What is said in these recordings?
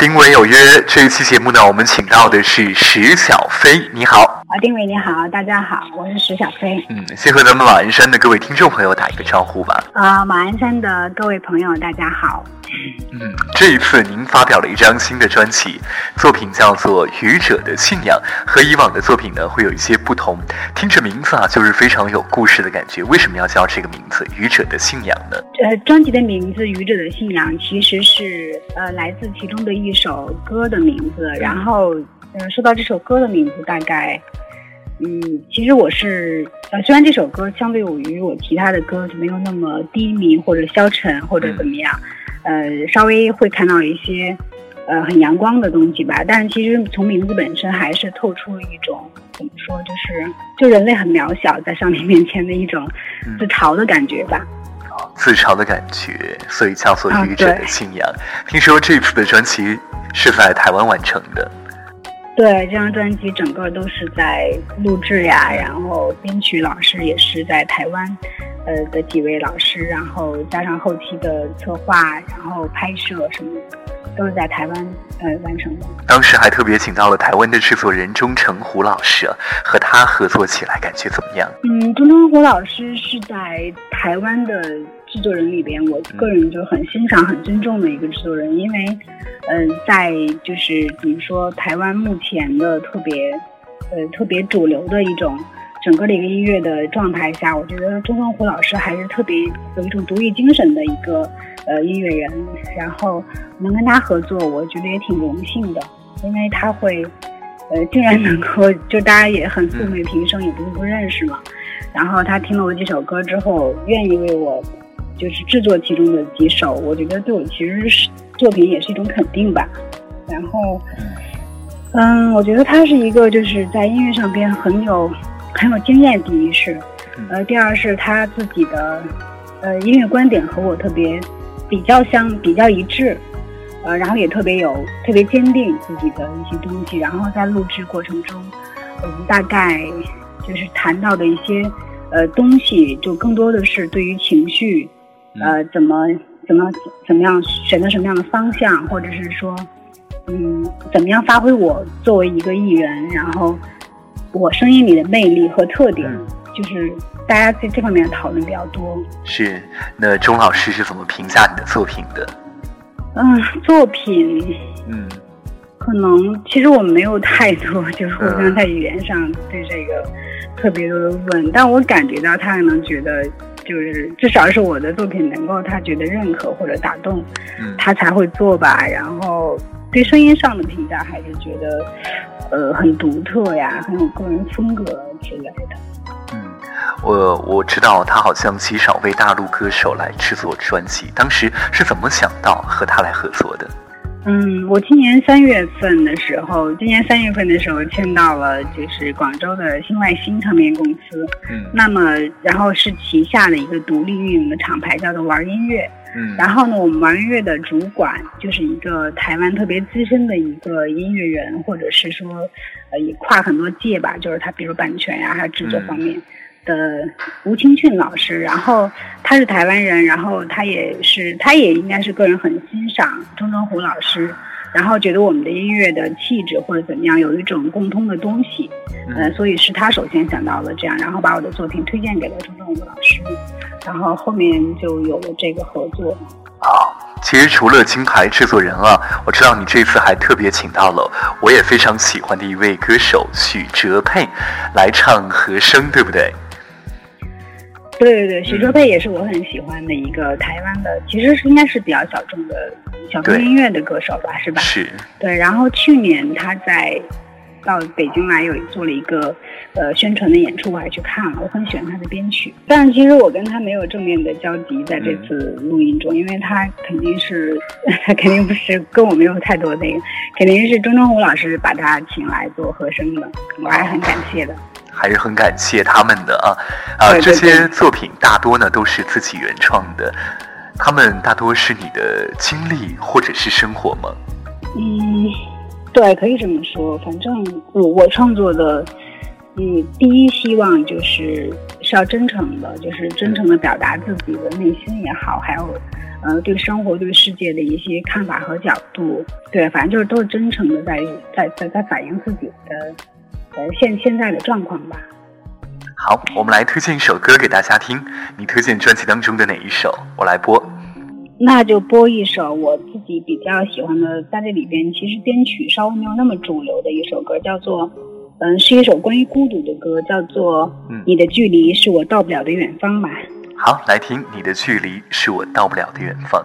丁伟有约这一期节目呢，我们请到的是石小飞，你好。啊，丁伟你好，大家好，我是石小飞。嗯，先和咱们马鞍山的各位听众朋友打一个招呼吧。啊，马鞍山的各位朋友，大家好。嗯，这一次您发表了一张新的专辑，作品叫做《愚者的信仰》，和以往的作品呢会有一些不同。听着名字啊，就是非常有故事的感觉。为什么要叫这个名字《愚者的信仰》呢？呃，专辑的名字《愚者的信仰》其实是呃来自其中的一首歌的名字。然后，呃，说到这首歌的名字，大概。嗯，其实我是呃，虽然这首歌相对于我其他的歌就没有那么低迷或者消沉或者怎么样，呃，稍微会看到一些呃很阳光的东西吧。但是其实从名字本身还是透出了一种怎么说，就是就人类很渺小在上帝面前的一种自嘲的感觉吧。自嘲的感觉，所以叫做愚者的信仰。听说这次的专辑是在台湾完成的。对，这张专辑整个都是在录制呀，然后编曲老师也是在台湾，呃的几位老师，然后加上后期的策划，然后拍摄什么，都是在台湾呃完成的。当时还特别请到了台湾的制作人钟成虎老师，和他合作起来感觉怎么样？嗯，钟成虎老师是在台湾的制作人里边，我个人就很欣赏、很尊重的一个制作人，因为。嗯，在就是怎么说，台湾目前的特别，呃，特别主流的一种整个的一个音乐的状态下，我觉得钟双虎老师还是特别有一种独立精神的一个呃音乐人。然后能跟他合作，我觉得也挺荣幸的，因为他会，呃，竟然能够就大家也很素昧平生，也不是不认识嘛。然后他听了我几首歌之后，愿意为我就是制作其中的几首，我觉得对我其实是。作品也是一种肯定吧，然后，嗯，我觉得他是一个就是在音乐上边很有很有经验。第一是，呃，第二是他自己的呃音乐观点和我特别比较相比较一致，呃，然后也特别有特别坚定自己的一些东西。然后在录制过程中，我们大概就是谈到的一些呃东西，就更多的是对于情绪，呃，怎么。怎么怎么样选择什么样的方向，或者是说，嗯，怎么样发挥我作为一个艺人，然后我声音里的魅力和特点，就是大家在这方面讨论比较多。是，那钟老师是怎么评价你的作品的？嗯，作品，嗯，可能其实我没有太多，就是互相在语言上对这个特别多的问，但我感觉到他可能觉得。就是至少是我的作品能够他觉得认可或者打动，他才会做吧。然后对声音上的评价还是觉得，呃，很独特呀，很有个人风格之类的。嗯，我我知道他好像极少为大陆歌手来制作专辑，当时是怎么想到和他来合作的？嗯，我今年三月份的时候，今年三月份的时候签到了，就是广州的新外星唱片公司。嗯，那么然后是旗下的一个独立运营的厂牌，叫做玩音乐。嗯，然后呢，我们玩音乐的主管就是一个台湾特别资深的一个音乐人，或者是说，呃，也跨很多界吧，就是他比如版权呀，还有制作方面。的吴清俊老师，然后他是台湾人，然后他也是，他也应该是个人很欣赏钟镇虎老师，然后觉得我们的音乐的气质或者怎么样有一种共通的东西，呃，所以是他首先想到了这样，然后把我的作品推荐给了钟正武老师，然后后面就有了这个合作。好，其实除了金牌制作人啊，我知道你这次还特别请到了我也非常喜欢的一位歌手许哲佩来唱和声，对不对？对对对，许哲佩也是我很喜欢的一个台湾的，其实是应该是比较小众的小众音乐的歌手吧，是吧？是。对，然后去年他在到北京来有做了一个呃宣传的演出，我还去看了，我很喜欢他的编曲。但是其实我跟他没有正面的交集，在这次录音中，因为他肯定是他 肯定不是跟我没有太多那个，肯定是钟钟红老师把他请来做和声的，我还很感谢的。还是很感谢他们的啊啊！这些作品大多呢都是自己原创的，他们大多是你的经历或者是生活吗？嗯，对，可以这么说。反正我我创作的，嗯，第一希望就是是要真诚的，就是真诚的表达自己的内心也好，还有呃，对生活、对世界的一些看法和角度。对，反正就是都是真诚的，在在在在反映自己的呃现现在的状况吧。好，我们来推荐一首歌给大家听。你推荐专辑当中的哪一首？我来播。那就播一首我自己比较喜欢的，在这里边其实编曲稍微没有那么主流的一首歌，叫做，嗯，是一首关于孤独的歌，叫做《你的距离是我到不了的远方》吧。好，来听《你的距离是我到不了的远方》。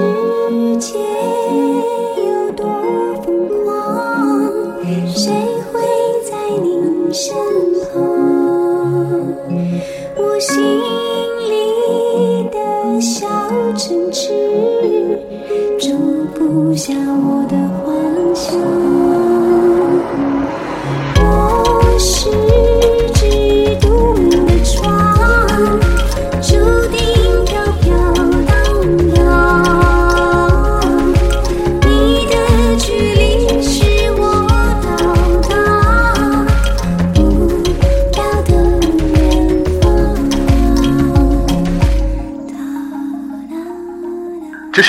世界有多疯狂谁会在你身旁我心里的小城池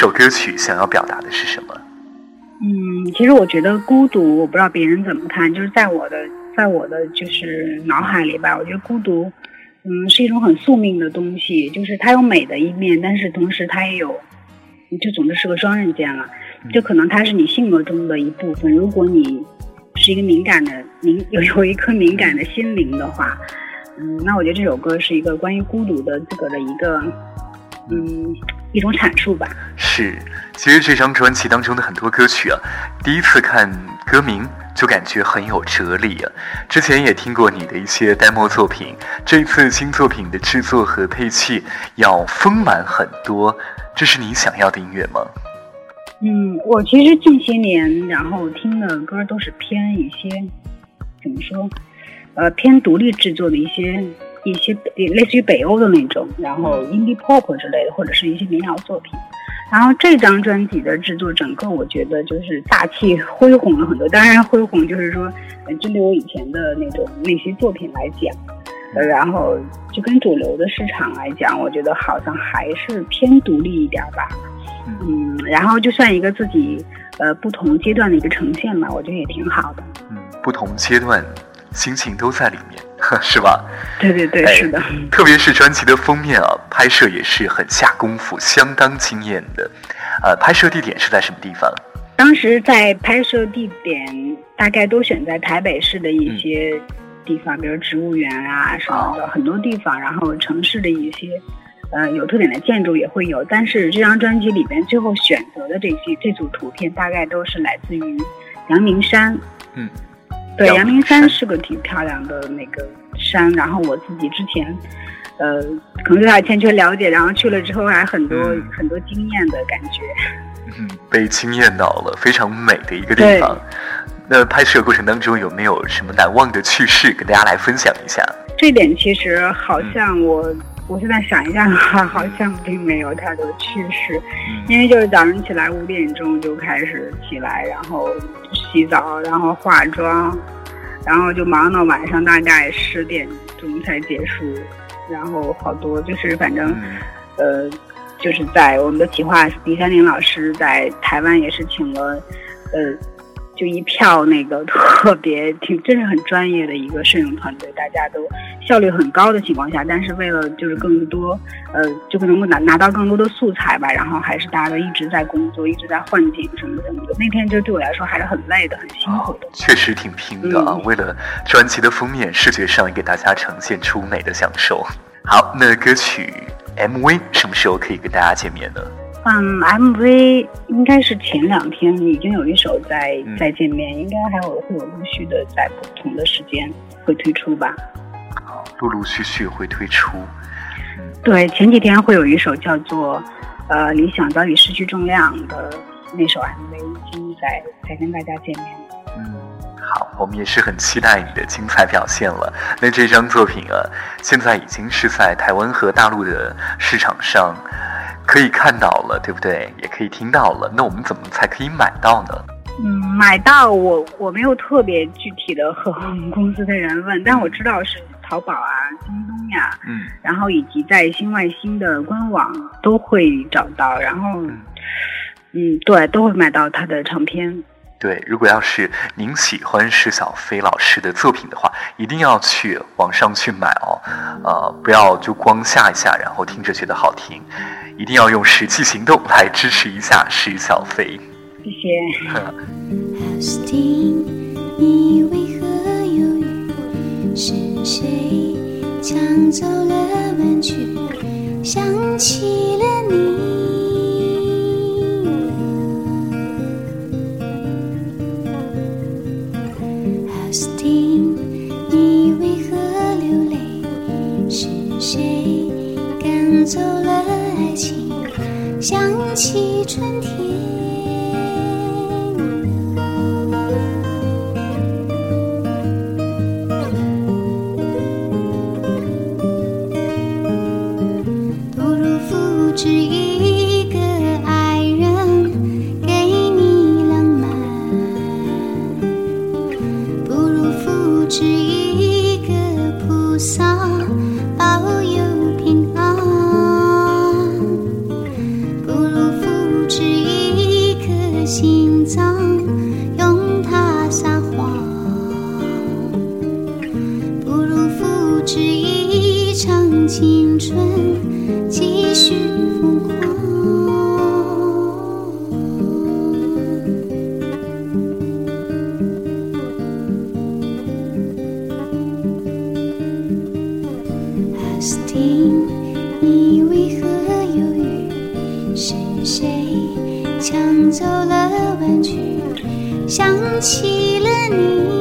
首歌曲想要表达的是什么？嗯，其实我觉得孤独，我不知道别人怎么看，就是在我的，在我的就是脑海里吧，我觉得孤独，嗯，是一种很宿命的东西，就是它有美的一面，但是同时它也有，就总之是个双刃剑了。就可能它是你性格中的一部分，如果你是一个敏感的敏有有一颗敏感的心灵的话，嗯，那我觉得这首歌是一个关于孤独的自个的一个，嗯。一种阐述吧。是，其实这张专辑当中的很多歌曲啊，第一次看歌名就感觉很有哲理啊。之前也听过你的一些 demo 作品，这次新作品的制作和配器要丰满很多，这是你想要的音乐吗？嗯，我其实近些年然后听的歌都是偏一些，怎么说？呃偏独立制作的一些一些类似于北欧的那种，然后 indie pop 之类的，或者是一些民谣作品。然后这张专辑的制作，整个我觉得就是大气恢宏了很多。当然，恢宏就是说，针对我以前的那种那些作品来讲，呃，然后就跟主流的市场来讲，我觉得好像还是偏独立一点吧。嗯，然后就算一个自己呃不同阶段的一个呈现吧，我觉得也挺好的。嗯，不同阶段心情都在里面，是吧？对对对，是的。特别是专辑的封面啊，拍摄也是很下功夫，相当惊艳的。呃，拍摄地点是在什么地方？当时在拍摄地点大概都选在台北市的一些地方，比如植物园啊什么的，很多地方。然后城市的一些。呃，有特点的建筑也会有，但是这张专辑里边最后选择的这些这组图片，大概都是来自于阳明山。嗯，对，阳明山是个挺漂亮的那个山。然后我自己之前，呃，可能对它欠缺了解，然后去了之后还很多很多惊艳的感觉。嗯，被惊艳到了，非常美的一个地方。那拍摄过程当中有没有什么难忘的趣事跟大家来分享一下？这点其实好像我。我现在想一下的话，好像并没有太多趣事，因为就是早上起来五点钟就开始起来，然后洗澡，然后化妆，然后就忙到晚上大概十点钟才结束，然后好多就是反正，呃，就是在我们的企划李三林老师在台湾也是请了，呃。就一票那个特别挺，真是很专业的一个摄影团队，大家都效率很高的情况下，但是为了就是更多，呃，就能够拿拿到更多的素材吧，然后还是大家都一直在工作，一直在换景什么什么的。那天就对我来说还是很累的，很辛苦的。确实挺拼的啊，为了专辑的封面，视觉上也给大家呈现出美的享受。好，那歌曲 MV 什么时候可以跟大家见面呢？嗯，MV 应该是前两天已经有一首在在见面，应该还有会有陆续的在不同的时间会推出吧。好，陆陆续续会推出。对，前几天会有一首叫做《呃理想早已失去重量》的那首 MV，已经在在跟大家见面。嗯，好，我们也是很期待你的精彩表现了。那这张作品啊，现在已经是在台湾和大陆的市场上。可以看到了，对不对？也可以听到了。那我们怎么才可以买到呢？嗯，买到我我没有特别具体的和我们公司的人问，但我知道是淘宝啊、京东呀，嗯，然后以及在新外星的官网都会找到。然后，嗯，对，都会买到他的唱片。对，如果要是您喜欢施小飞老师的作品的话，一定要去网上去买哦，呃，不要就光下一下，然后听着觉得好听，一定要用实际行动来支持一下施小飞。谢谢。你为何犹豫？是谁抢走了玩具？想起了你。起春天。是谁抢走了玩具想起了你。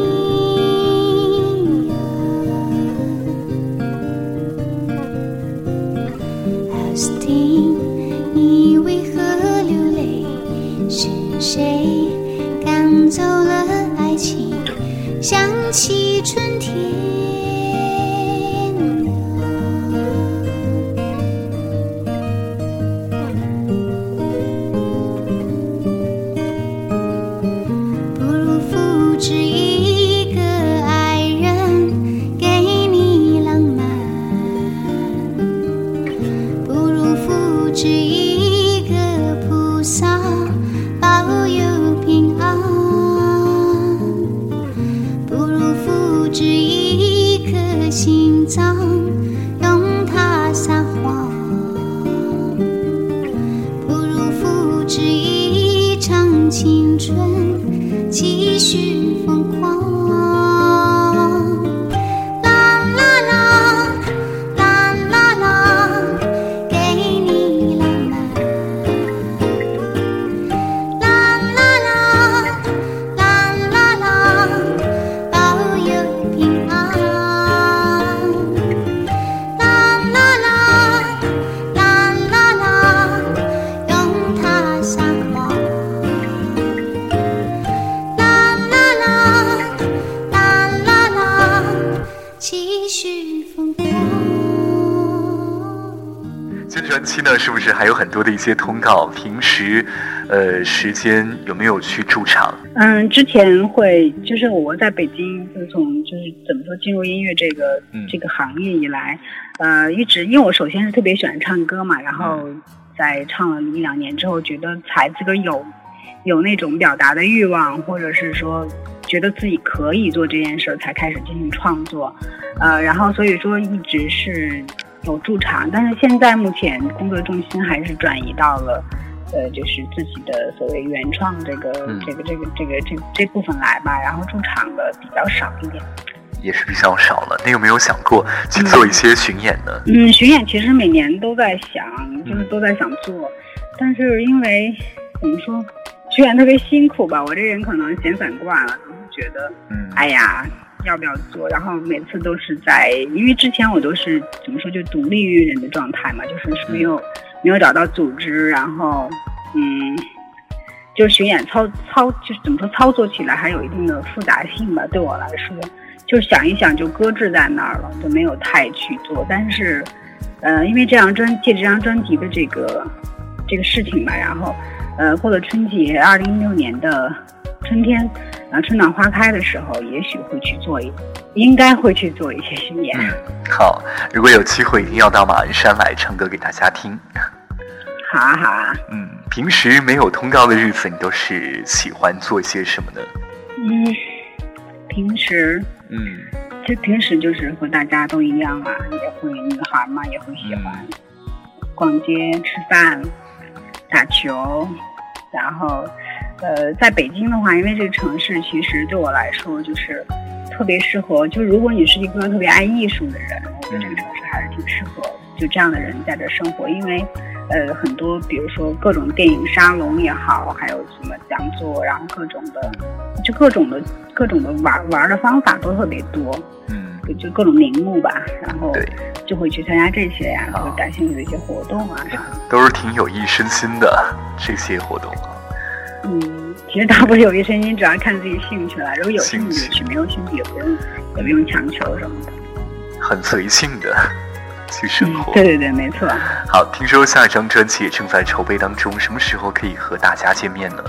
新专辑呢，是不是还有很多的一些通告？平时，呃，时间有没有去驻场？嗯，之前会就是我在北京，自从就是怎么说进入音乐这个、嗯这个行业以来，呃，一直因为我首先是特别喜欢唱歌嘛，然后在唱了一两年之后，觉得才自个儿有有那种表达的欲望，或者是说觉得自己可以做这件事儿，才开始进行创作，呃，然后所以说一直是有驻场，但是现在目前工作重心还是转移到了。呃，就是自己的所谓原创这个、嗯这个这个这个这这部分来吧，然后驻场的比较少一点。也是比较少了。那有没有想过去做一些巡演呢？嗯，巡演其实每年都在想，就是都在想做，但是因为怎么说，巡演特别辛苦吧，我这人可能闲散惯了，总是觉得嗯，哎呀，要不要做？然后每次都是在，因为之前我都是怎么说，就独立于人的状态嘛，就是是没有、没有找到组织，然后嗯，就是巡演操操，就是怎么说，操作起来还有一定的复杂性吧，对我来说，就是想一想就搁置在那儿了，就没有太去做。但是，呃，因为这张专借这张专辑的这个这个事情吧，然后呃，过了春节，二零一六年的春天，啊，春暖花开的时候，也许会去做一，应该会去做一些巡演。嗯，好，如果有机会，一定要到马鞍山来唱歌给大家听。好啊，好啊，嗯，平时没有通告的日子，你都是喜欢做些什么呢？嗯，平时嗯其实平时就是和大家都一样啊，也会女孩嘛，也会喜欢逛街、吃饭、打球，然后呃，在北京的话，因为这个城市其实对我来说就是特别适合，就如果你是一个特别爱艺术的人，我觉得这个城市还是挺适合就这样的人在这生活，因为呃很多比如说各种电影沙龙也好，还有什么讲座，然后各种的就各种的各种的玩玩的方法都特别多。嗯就就各种名目吧，然后就会去参加这些呀、好就是感兴趣的一些活动啊啥的。都是挺有益身心的这些活动。嗯，其实大不是有益身心，主要看自己兴趣了。如果有兴趣没有兴趣也不用也不用强求什么的。很随性的去生嗯活。，对对对，没错。好，听说下一张专辑也正在筹备当中，什么时候可以和大家见面呢？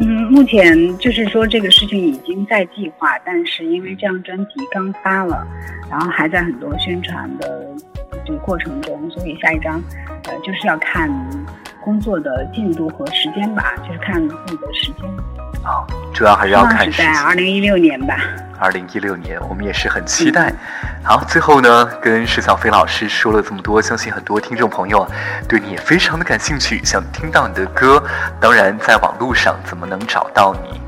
嗯，目前就是说这个事情已经在计划，但是因为这张专辑刚发了，然后还在很多宣传的这个过程中，所以下一张呃就是要看工作的进度和时间吧，就是看自己的时间。好，主要还是要看时间。在二零一六年吧。二零一六年，我们也是很期待。好，最后呢，跟石小飞老师说了这么多，相信很多听众朋友对你也非常的感兴趣，想听到你的歌。当然，在网络上怎么能找到你？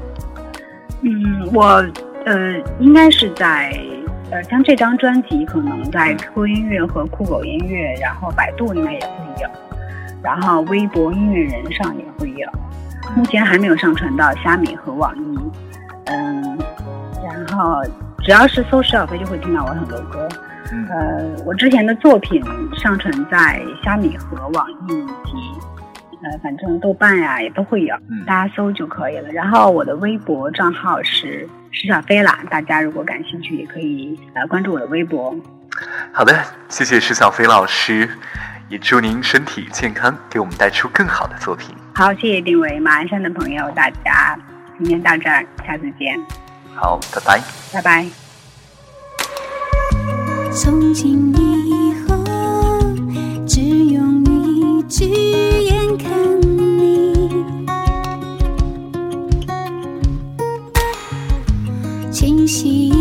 嗯，我呃应该是在呃像这张专辑，可能在 QQ 音乐和酷狗音乐，然后百度应该也会有，然后微博音乐人上也会有，目前还没有上传到虾米和网易。嗯，然后只要是搜石小飞，就会听到我很多歌。嗯呃，我之前的作品上传在虾米和网易以及呃，反正豆瓣呀、也都会有，嗯大家搜就可以了。然后我的微博账号是石小飞啦，大家如果感兴趣也可以呃关注我的微博。好的，谢谢石小飞老师，也祝您身体健康，给我们带出更好的作品。好，谢谢丁伟马鞍山的朋友，大家今天到这儿，下次见，好，拜拜。拜拜。从今以后，只用一只眼看你，清晰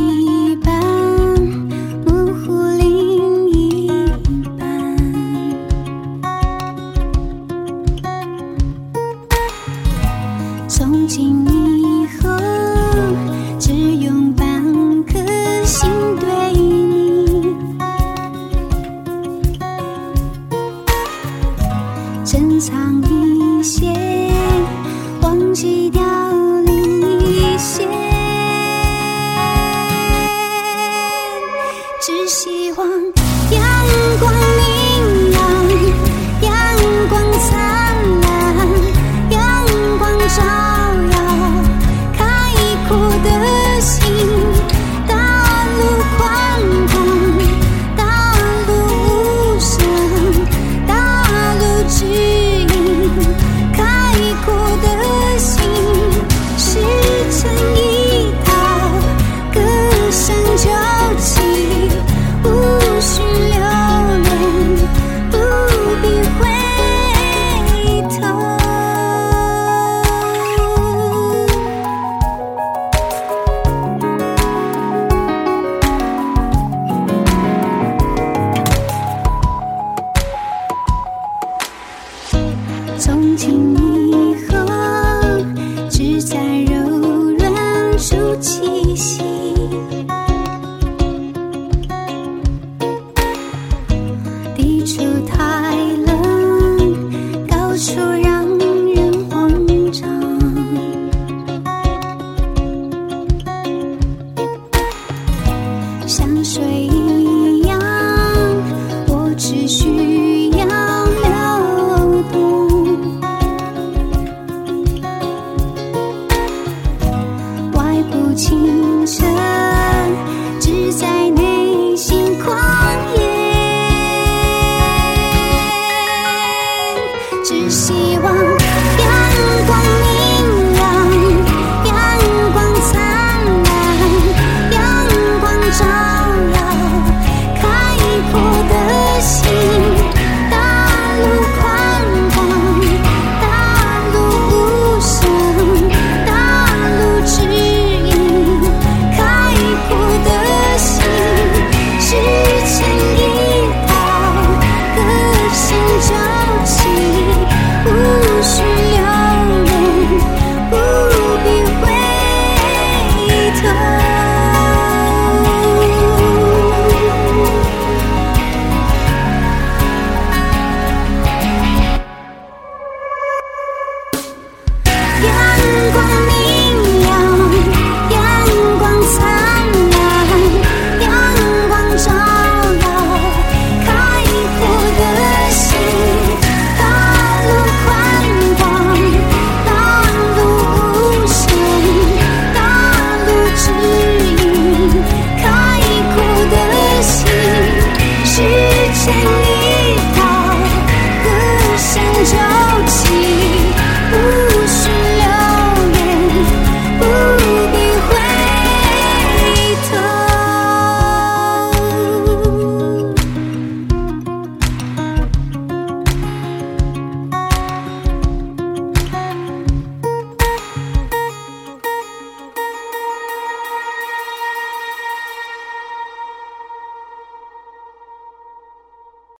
地处太冷，高处让